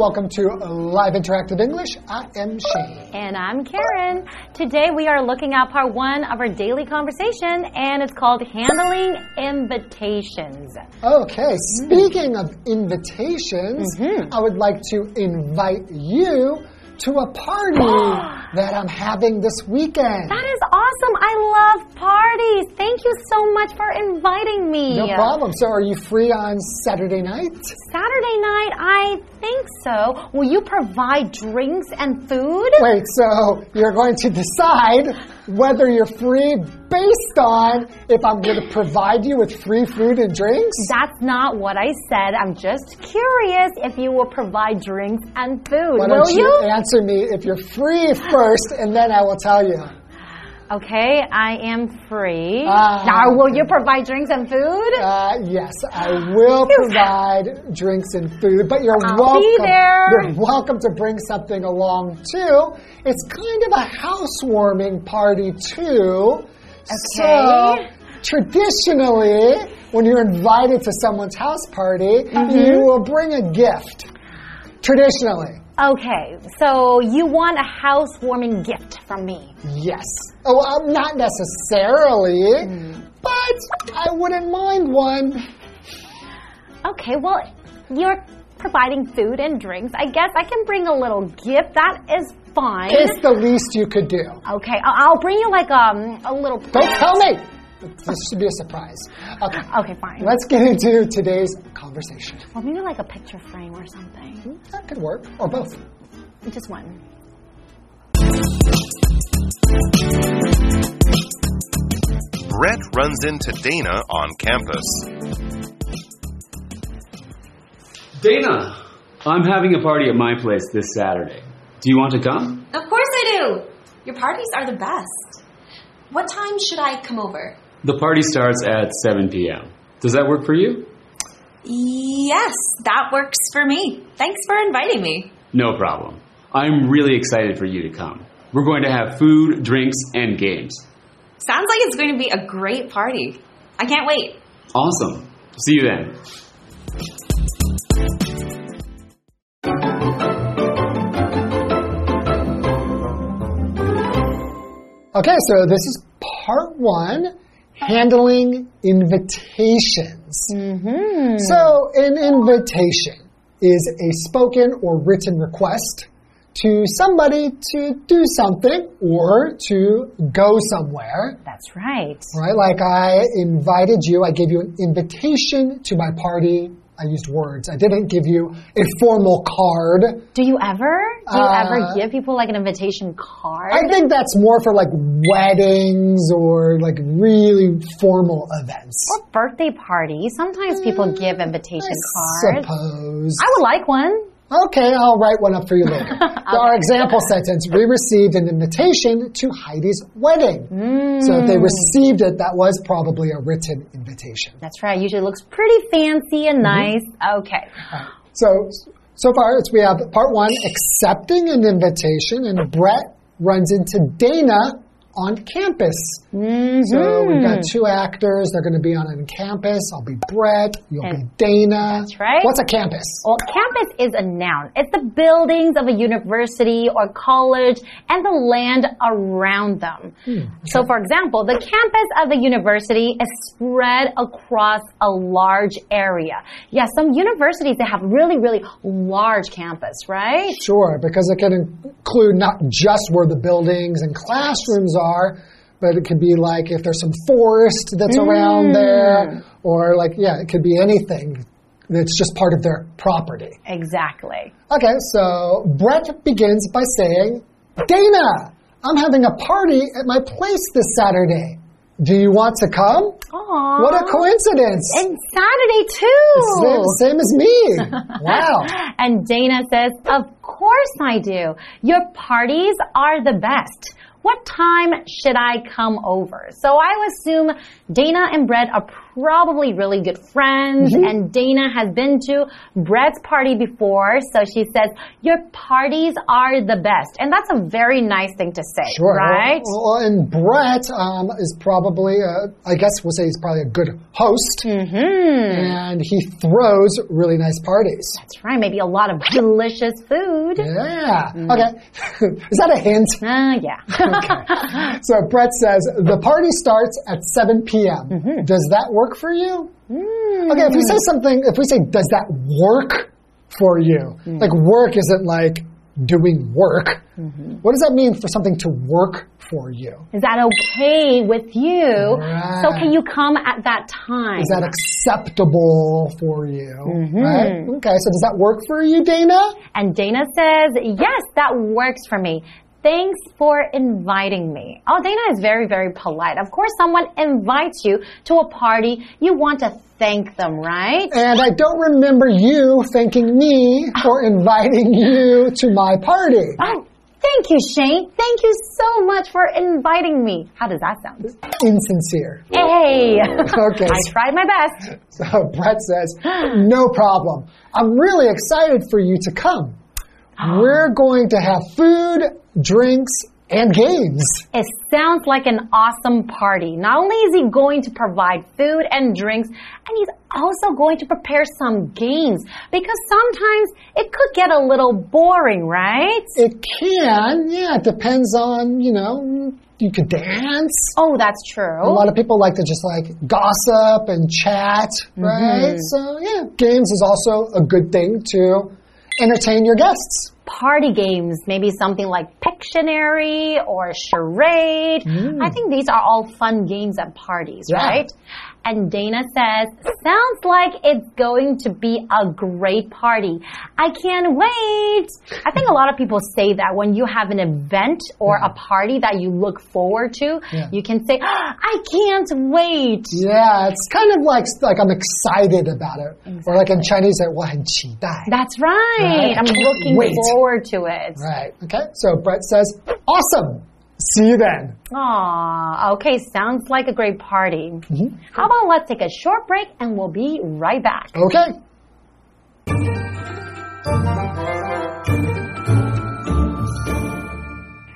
Welcome to Live Interactive English. I am Shane. And I'm Karen. Today we are looking at part one of our daily conversation, and it's called Handling Invitations. Okay, speaking of invitations, Mm-hmm. I would like to invite you to a party that I'm having this weekend. That is awesome. I love parties. Thank you so much for inviting me. No problem. So, are you free on Saturday night? Saturday night, I think so. Will you provide drinks and food? Wait, so you're going to decide whether you're free based on if I'm going to provide you with free food and drinks? That's not what I said. I'm just curious if you will provide drinks and food. Why will don't you answer me if you're free first, and then I will tell you. Okay, I am free. Ah. now, will you provide drinks and food? Uh, yes, I will provide drinks and food, but you're I'll welcome. be there. You're welcome to bring something along too. It's kind of a housewarming party too. Okay. So traditionally, when you're invited to someone's house party, Mm-hmm. you will bring a gift. Traditionally, Okay, so you want a housewarming gift from me. yes. Oh, um, not necessarily, Hmm. but I wouldn't mind one. Okay, well, you're providing food and drinks. I guess I can bring a little gift. That is fine. It's the least you could do. Okay, I'll bring you like um a little. Don't tell me. This should be a surprise. Okay. Okay, fine. Let's get into today's conversation. Well, maybe like a picture frame or something. That could work, or both. Just one. Brett runs into Dana on campus. Dana, I'm having a party at my place this Saturday. Do you want to come? Of course I do. Your parties are the best. What time should I come over? The party starts at 7 p.m. Does that work for you? Yes, that works for me. Thanks for inviting me. No problem. I'm really excited for you to come. We're going to have food, drinks, and games. Sounds like it's going to be a great party. I can't wait. Awesome. See you then. Okay, so this is part one handling invitations. Mm-hmm. So, an invitation is a spoken or written request to somebody to do something or to go somewhere. That's right. Right? Like I invited you, I gave you an invitation to my party. I used words. I didn't give you a formal card. Do you ever? Do you Uh, ever give people like an invitation card? I think that's more for like weddings or like really formal events. or birthday parties. Sometimes people give invitation cards. Suppose. I would like one. Okay, I'll write one up for you later. Our example sentence we received an invitation to Heidi's wedding. So if they Mm. received it, that was probably a written invitation. That's right. Usually looks pretty fancy and Mm-hmm. nice. Okay. So, so far it's, we have part one accepting an invitation, and Brett runs into Dana on campus. Mm-hmm. So we've got two actors. They're going to be on a campus. I'll be Brett. You'll be Dana. That's right. What's a campus? Well, campus is a noun. It's the buildings of a university or college and the land around them. So, for example, the campus of a university is spread across a large area. Yeah, some universities, they have really, really large campus, right? Sure, because it can include not just where the buildings and classrooms are, but it could be like if there's some forest that's mm. around there, or like, yeah, it could be anything that's just part of their property. Exactly. Okay, so Brett begins by saying, Dana, I'm having a party at my place this Saturday. Do you want to come? Aww. What a coincidence! And Saturday too. Same, same as me. wow. And Dana says, Of course I do. Your parties are the best. What time should I come over? So I assume Dana and Brett are probably really good friends, and Dana has been to Brett's party before, so she says, Your parties are the best. And that's a very nice thing to say, Sure. right? Well, well, and Brett um, is probably, uh, I guess we'll say he's probably a good host. Mm-hmm. And he throws really nice parties. That's right, maybe a lot of delicious food. Yeah. Okay. is that a hint? Uh, yeah. Okay. So Brett says the party starts at 7 p.m. Mm-hmm. Does that work for you? Mm. Okay, if we say something, if we say, does that work for you? Mm. Like, work isn't like doing work. Mm-hmm. What does that mean for something to work for you? Is that okay with you? Right. So can you come at that time? Is that acceptable for you? Mm-hmm. Right? Okay, so does that work for you, Dana? And Dana says, yes, that works for me. Thanks for inviting me. Oh, Dana is very, very polite. Of course, someone invites you to a party. You want to thank them, right? And I don't remember you thanking me for inviting you to my party. Oh, thank you, Shane. Thank you so much for inviting me. How does that sound? Insincere. Hey. Okay. I tried my best. So Brett says, no problem. I'm really excited for you to come. Um, We're going to have food, drinks, and games. It sounds like an awesome party. Not only is he going to provide food and drinks, and he's also going to prepare some games because sometimes it could get a little boring, right? It can, yeah, it depends on, you know, you could dance. Oh, that's true. A lot of people like to just like gossip and chat, mm-hmm. right? So, yeah, games is also a good thing to entertain your guests. Party games, maybe something like Pictionary or Charade. Mm. I think these are all fun games at parties, Yeah. right? And Dana says, sounds like it's going to be a great party. I can't wait. I think a lot of people say that when you have an event or a party that you look forward to, Yeah. you can say, "Ah, I can't wait. Yeah, it's kind of like like I'm excited about it. Or like in Chinese, like 我很期待. That's right. Right. I'm looking Wait. forward to it. Right. Okay. So Brett says, awesome. See you then. Aw, okay, sounds like a great party. Mm-hmm. How about let's take a short break and we'll be right back. Okay.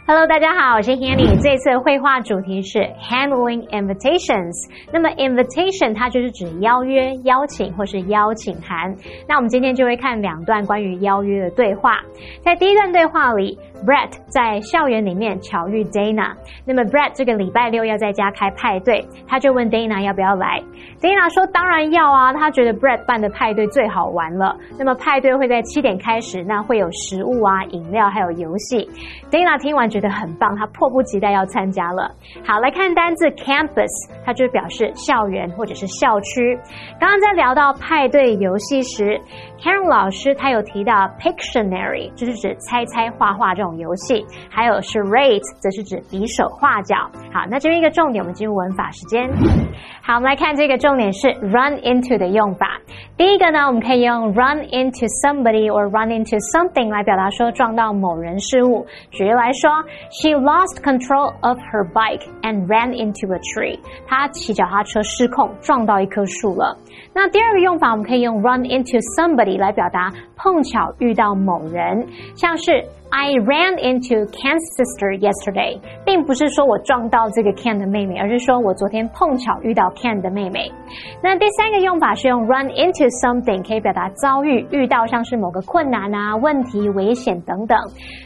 Hello，大家好，我是 Hanny。这次的绘画主题是 Handling Invitations。那么 invitation 它就是指邀约、邀请或是邀请函。那我们今天就会看两段关于邀约的对话。在第一段对话里 ，Brett 在校园里面巧遇 Dana。那么 Brett 这个礼拜六要在家开派对，他就问 Dana 要不要来。Dana 说当然要啊，他觉得 Brett 办的派对最好玩了。那么派对会在七点开始，那会有食物啊、饮料还有游戏。Dana 听完觉得很棒，他迫不及待要参加了。好，来看单字 campus，它就表示校园或者是校区。刚刚在聊到派对游戏时，Karen 老师他有提到 Pictionary，就是指猜猜画画这种游戏，还有 Charade，则是指比手画脚。好，那这边一个重点，我们进入文法时间。好，我们来看这个重点是 run into 的用法。第一个呢，我们可以用 run into somebody or run into something 来表达说撞到某人事物。举例来说，She lost control of her bike and ran into a tree。她骑脚踏车失控，撞到一棵树了。那第二个用法，我们可以用 run into somebody 来表达碰巧遇到某人，像是 I ran into Ken's sister yesterday，并不是说我撞到这个 Ken 的妹妹，而是说我昨天碰巧遇到 Ken 的妹妹。那第三个用法是用 run into something，可以表达遭遇、遇到，像是某个困难啊、问题、危险等等。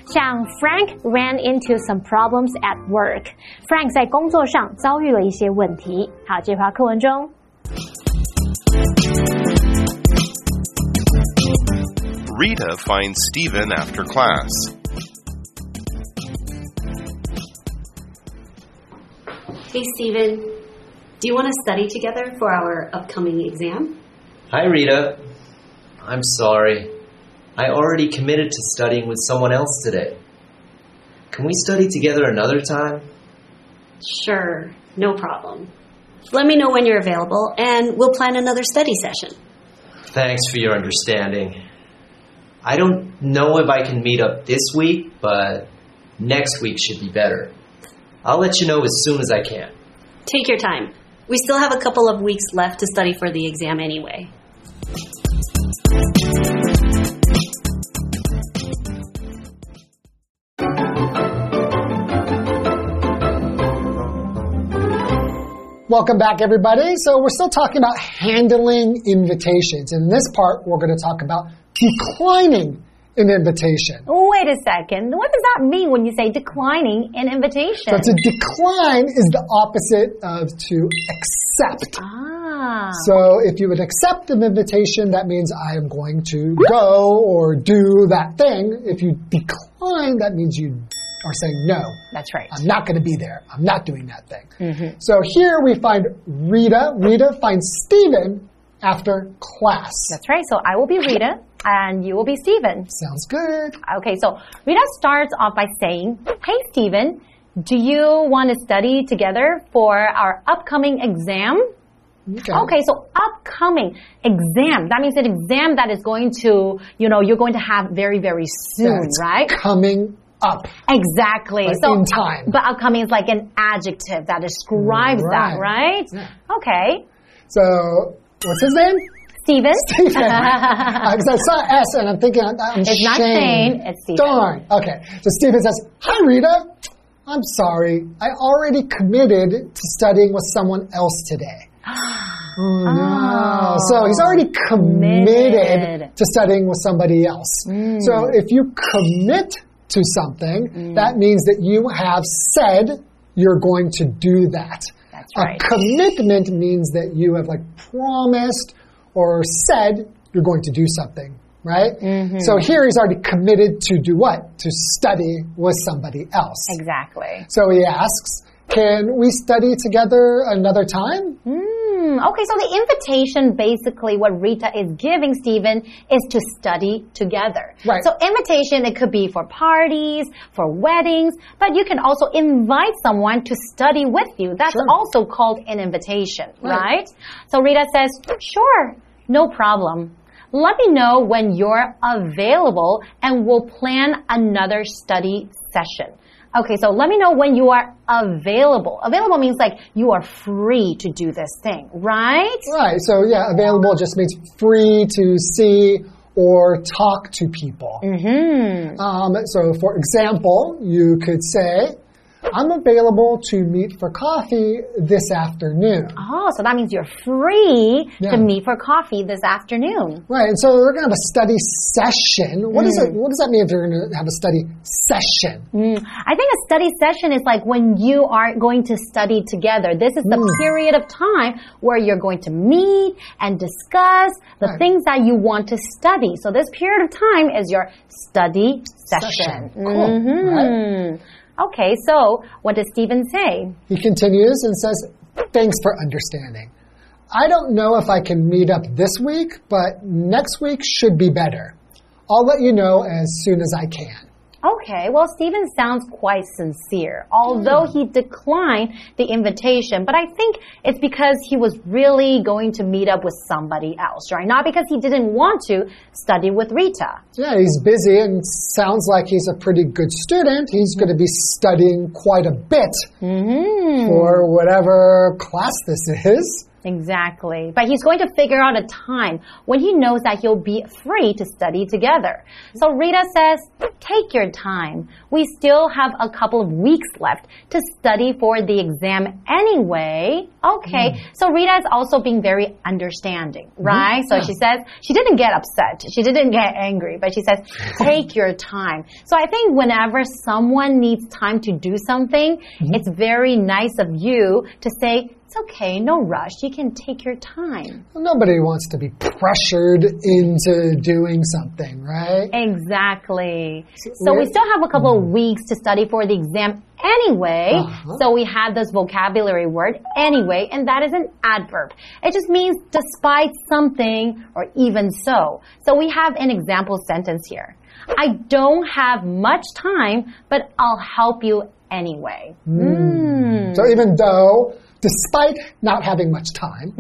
像 Frank ran into some problems at work。Frank 在工作上遭遇了一些问题。好，这句话课文中。Rita finds Steven after class. Hey, Steven. Do you want to study together for our upcoming exam? Hi, Rita. I'm sorry. I already committed to studying with someone else today. Can we study together another time? Sure, no problem. Let me know when you're available, and we'll plan another study session. Thanks for your understanding. I don't know if I can meet up this week, but next week should be better. I'll let you know as soon as I can. Take your time. We still have a couple of weeks left to study for the exam anyway. Welcome back, everybody. So we're still talking about handling invitations. In this part, we're going to talk about declining an invitation. Wait a second. What does that mean when you say declining an invitation? So to decline is the opposite of to accept. ah. So if you would accept an invitation, that means I am going to go or do that thing. If you decline, that means you are saying no. That's right. I'm not going to be there. I'm not doing that thing. Mm -hmm. So here we find Rita. Rita finds Stephen after class. That's right. So I will be Rita and you will be Stephen. Sounds good. Okay, so Rita starts off by saying, Hey, Stephen, do you want to study together for our upcoming exam? Okay. Okay, so upcoming exam. That means an exam that is going to, you know, you're going to have very, very soon, That's right? Coming up. Exactly. Like so in time. But upcoming is like an adjective that describes that, Right. right? Okay. So what's his name? Stephen. Stephen. Because I saw S and I'm thinking I'm, I'm It's not Shane, it's Stephen. Darn. Okay. So Stephen says, Hi, Rita. I'm sorry. I already committed to studying with someone else today. Oh, no. So he's already committed Committed. to studying with somebody else. Mm. So if you commit to something, that means that you have said you're going to do that. That's right. A commitment means that you have like promised or said you're going to do something, right? Mm-hmm. So here he's already committed to do what? To study with somebody else. Exactly. So he asks, can we study together another time? Hmm, okay, so the invitation basically what Rita is giving Stephen is to study together. Right. So invitation it could be for parties, for weddings, but you can also invite someone to study with you. That's Sure. also called an invitation, Right. right? So Rita says, "Sure, no problem. Let me know when you're available and we'll plan another study session." Okay, so let me know when you are available. Available means like you are free to do this thing, right? Right. So yeah, available just means free to see or talk to people. Mm-hmm. Um, so for example, you could say, I'm available to meet for coffee this afternoon. Oh, so that means you're free Yeah. to meet for coffee this afternoon. Right, and so we're going to have a study session. What, is Mm. it, what does that mean if you're going to have a study session? Mm, I think a study session is like when you are going to study together. This is the Mm. period of time where you're going to meet and discuss the Right. things that you want to study. So this period of time is your study session. Session. Cool. Mhm. Okay, so what does Stephen say? He continues and says, Thanks for understanding. I don't know if I can meet up this week, but next week should be better. I'll let you know as soon as I can. Okay, well, Stephen sounds quite sincere, although he declined the invitation. But I think it's because he was really going to meet up with somebody else, right? Not because he didn't want to study with Rita. Yeah, he's busy and sounds like he's a pretty good student. He's going to be studying quite a bit Mm-hmm. for whatever class this is. Exactly. But he's going to figure out a time when he knows that he'll be free to study together. So Rita says, take your time. We still have a couple of weeks left to study for the exam anyway. Okay. Hmm. So Rita is also being very understanding, mm-hmm. right? So she says, she didn't get upset. She didn't get angry, but she says, take your time. So I think whenever someone needs time to do something, mm-hmm. it's very nice of you to say, it's okay, no rush. You can take your time. Well, Nobody wants to be pressured into doing something, right? Exactly. So we still have a couple of weeks to study for the exam anyway. Uh-huh. So we have this vocabulary word anyway, and that is an adverb. It just means despite something or even so. So we have an example sentence here. I don't have much time, but I'll help you anyway. Mm. So even though, despite not having much time,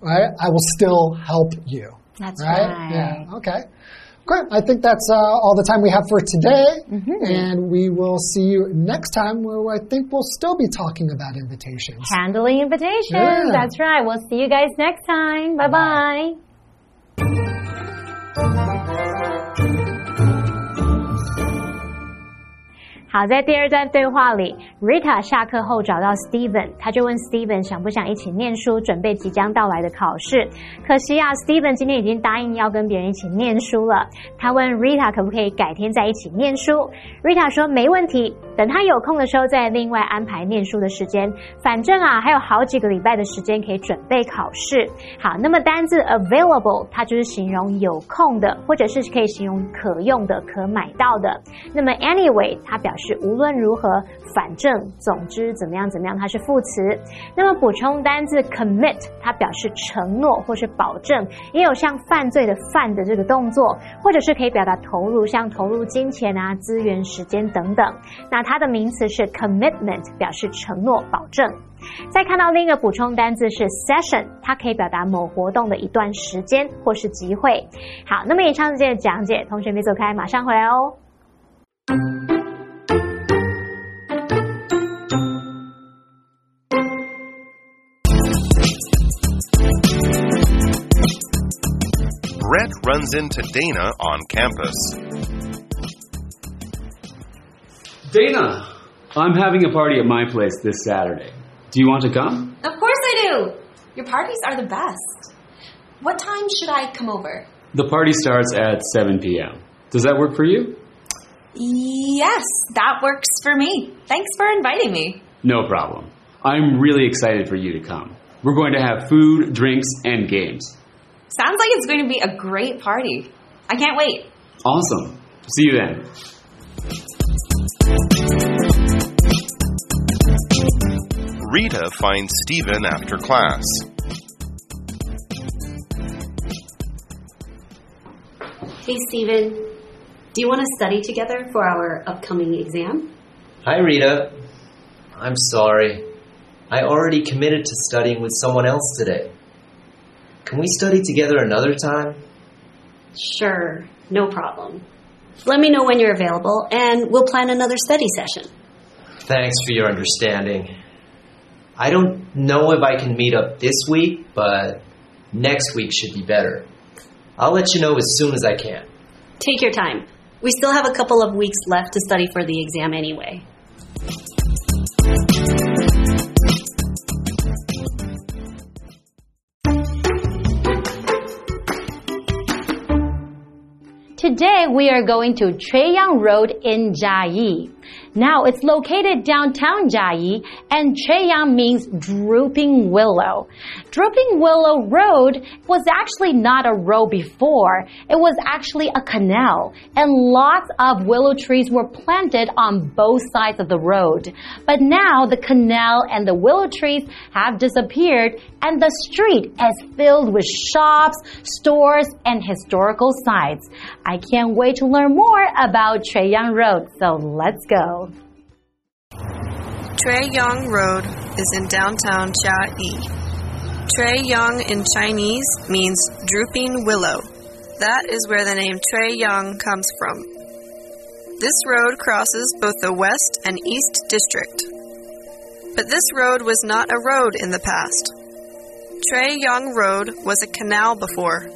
right, I will still help you. That's right? right. Yeah. Okay. Great. I think that's uh, all the time we have for today. And we will see you next time where I think we'll still be talking about invitations. Handling invitations. Yeah. That's right. We'll see you guys next time. Bye bye. 好，在第二段对话里，Rita 下课后找到 Steven，他就问 Steven 想不想一起念书，准备即将到来的考试。可惜啊，Steven 今天已经答应要跟别人一起念书了。他问 Rita 可不可以改天再一起念书，Rita 说没问题，等他有空的时候再另外安排念书的时间。反正啊，还有好几个礼拜的时间可以准备考试。好，那么单字 available 它就是形容有空的，或者是可以形容可用的、可买到的。那么 anyway 它表示是无论如何、反正、总之怎么样怎么样，它是副词。那么补充单字 commit 它表示承诺或是保证，也有像犯罪的犯的这个动作，或者是可以表达投入，像投入金钱啊、资源、时间等等。那它的名词是 commitment，表示承诺、保证。再看到另一个补充单字是 session，它可以表达某活动的一段时间或是集会。好，那么以上这些讲解，同学别走开，马上回来哦。Runs into Dana on campus. Dana, I'm having a party at my place this Saturday. Do you want to come? Of course I do. Your parties are the best. What time should I come over? The party starts at 7 p.m. Does that work for you? Yes, that works for me. Thanks for inviting me. No problem. I'm really excited for you to come. We're going to have food, drinks, and games. Sounds like it's going to be a great party. I can't wait. Awesome. See you then. Rita finds Steven after class. Hey, Steven. Do you want to study together for our upcoming exam? Hi, Rita. I'm sorry. I already committed to studying with someone else today. Can we study together another time? Sure, no problem. Let me know when you're available, and we'll plan another study session. Thanks for your understanding. I don't know if I can meet up this week, but next week should be better. I'll let you know as soon as I can. Take your time. We still have a couple of weeks left to study for the exam anyway. Today we are going to Treiyang Road in Chiayi. Now it's located downtown Chiayi and Treiyang means drooping willow. Drooping Willow Road was actually not a road before. It was actually a canal and lots of willow trees were planted on both sides of the road. But now the canal and the willow trees have disappeared and the street is filled with shops, stores, and historical sites. I can't wait to learn more about Treiyang Road, so let's go. Trey Young Road is in downtown Chiayi. Trey Young in Chinese means drooping willow. That is where the name Trey Young comes from. This road crosses both the West and East District. But this road was not a road in the past. Trey Young Road was a canal before.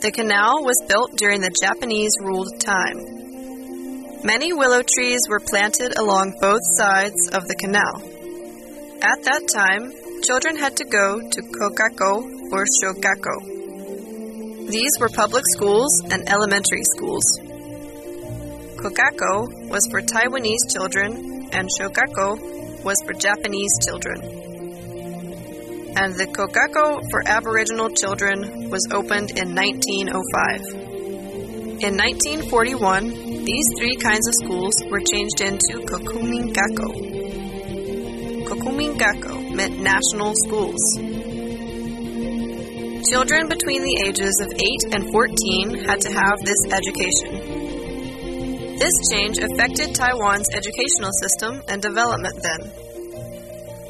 The canal was built during the Japanese ruled time. Many willow trees were planted along both sides of the canal. At that time, children had to go to Kogakko or Shogakko. These were public schools and elementary schools. Kogakko was for Taiwanese children and Shogakko was for Japanese children. And the Kogakko for Aboriginal children was opened in 1905. In 1941, these three kinds of schools were changed into Kokumingakko. Kokumingakko national schools. Children between the ages of 8 and 14 had to have this education. This change affected Taiwan's educational system and development then.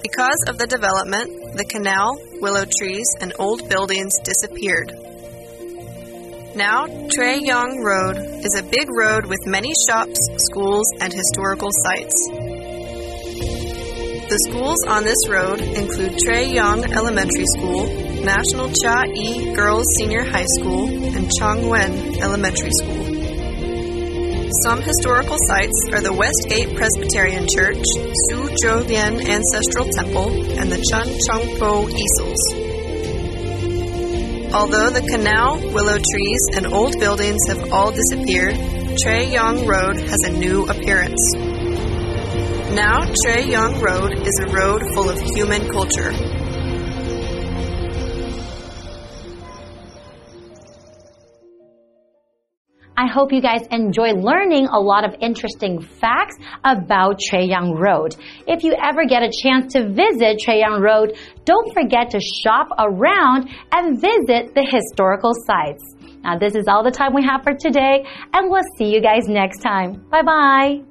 Because of the development, the canal, willow trees, and old buildings disappeared. Now, Trey Young Road is a big road with many shops, schools, and historical sites. The schools on this road include Trey Young Elementary School, National Cha E Girls Senior High School, and Chongwen Elementary School. Some historical sites are the Westgate Presbyterian Church, Su Zhou Ancestral Temple, and the Chun Chung Po easels. Although the canal, willow trees, and old buildings have all disappeared, Trey Young Road has a new appearance. Now, Trey Young Road is a road full of human culture. I hope you guys enjoy learning a lot of interesting facts about Young Road. If you ever get a chance to visit Young Road, don't forget to shop around and visit the historical sites. Now, this is all the time we have for today, and we'll see you guys next time. Bye bye.